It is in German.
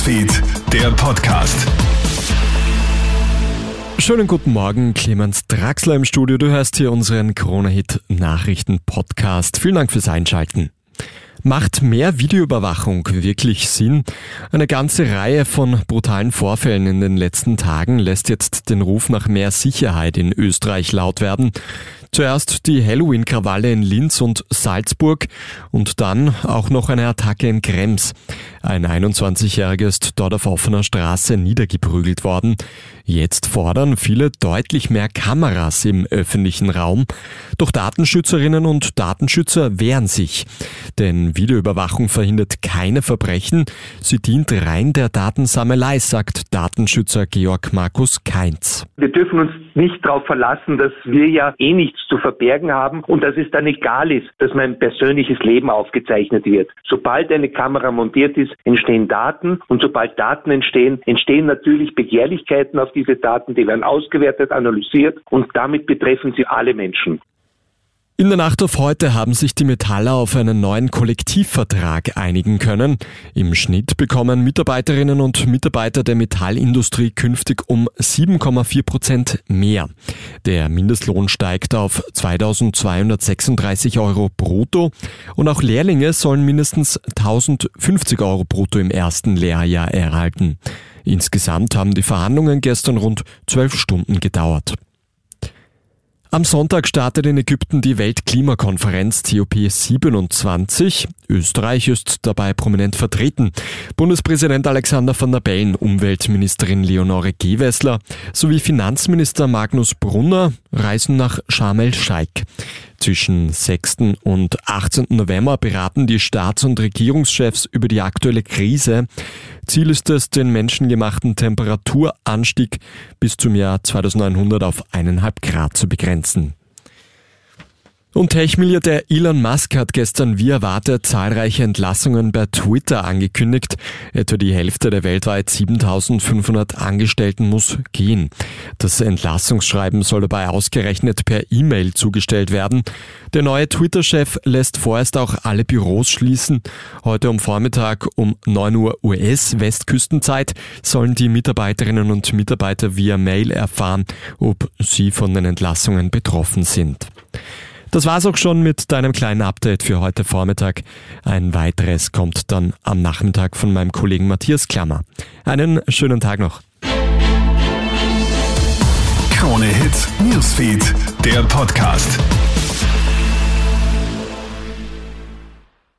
Newsfeed, der Podcast. Schönen guten Morgen, Clemens Draxler im Studio. Du hörst hier unseren Corona-Hit Nachrichten-Podcast. Vielen Dank fürs Einschalten. Macht mehr Videoüberwachung wirklich Sinn? Eine ganze Reihe von brutalen Vorfällen in den letzten Tagen lässt jetzt den Ruf nach mehr Sicherheit in Österreich laut werden. Zuerst die Halloween-Krawalle in Linz und Salzburg und dann auch noch eine Attacke in Krems. Ein 21-Jähriger ist dort auf offener Straße niedergeprügelt worden. Jetzt fordern viele deutlich mehr Kameras im öffentlichen Raum. Doch Datenschützerinnen und Datenschützer wehren sich. Denn Videoüberwachung verhindert keine Verbrechen. Sie dient rein der Datensammelei, sagt Datenschützer Georg Markus Keinz. Wir dürfen uns nicht darauf verlassen, dass wir ja eh nichts zu verbergen haben und dass es dann egal ist, dass mein persönliches Leben aufgezeichnet wird. Sobald eine Kamera montiert ist, entstehen Daten und sobald Daten entstehen, entstehen natürlich Begehrlichkeiten auf diese Daten, die werden ausgewertet, analysiert und damit betreffen sie alle Menschen. In der Nacht auf heute haben sich die Metaller auf einen neuen Kollektivvertrag einigen können. Im Schnitt bekommen Mitarbeiterinnen und Mitarbeiter der Metallindustrie künftig um 7,4 Prozent mehr. Der Mindestlohn steigt auf 2236 Euro brutto und auch Lehrlinge sollen mindestens 1050 Euro brutto im ersten Lehrjahr erhalten. Insgesamt haben die Verhandlungen gestern rund zwölf Stunden gedauert. Am Sonntag startet in Ägypten die Weltklimakonferenz COP27. Österreich ist dabei prominent vertreten. Bundespräsident Alexander van der Bellen, Umweltministerin Leonore Gewessler sowie Finanzminister Magnus Brunner reisen nach Sharm el-Sheikh. Zwischen 6. und 18. November beraten die Staats- und Regierungschefs über die aktuelle Krise. Ziel ist es, den menschengemachten Temperaturanstieg bis zum Jahr 2100 auf eineinhalb Grad zu begrenzen. Und Tech-Milliardär Elon Musk hat gestern wie erwartet zahlreiche Entlassungen bei Twitter angekündigt. Etwa die Hälfte der weltweit 7500 Angestellten muss gehen. Das Entlassungsschreiben soll dabei ausgerechnet per E-Mail zugestellt werden. Der neue Twitter-Chef lässt vorerst auch alle Büros schließen. Heute um Vormittag um 9 Uhr US-Westküstenzeit sollen die Mitarbeiterinnen und Mitarbeiter via Mail erfahren, ob sie von den Entlassungen betroffen sind. Das war's auch schon mit deinem kleinen Update für heute Vormittag. Ein weiteres kommt dann am Nachmittag von meinem Kollegen Matthias Klammer. Einen schönen Tag noch. Krone Hits, Newsfeed, der Podcast.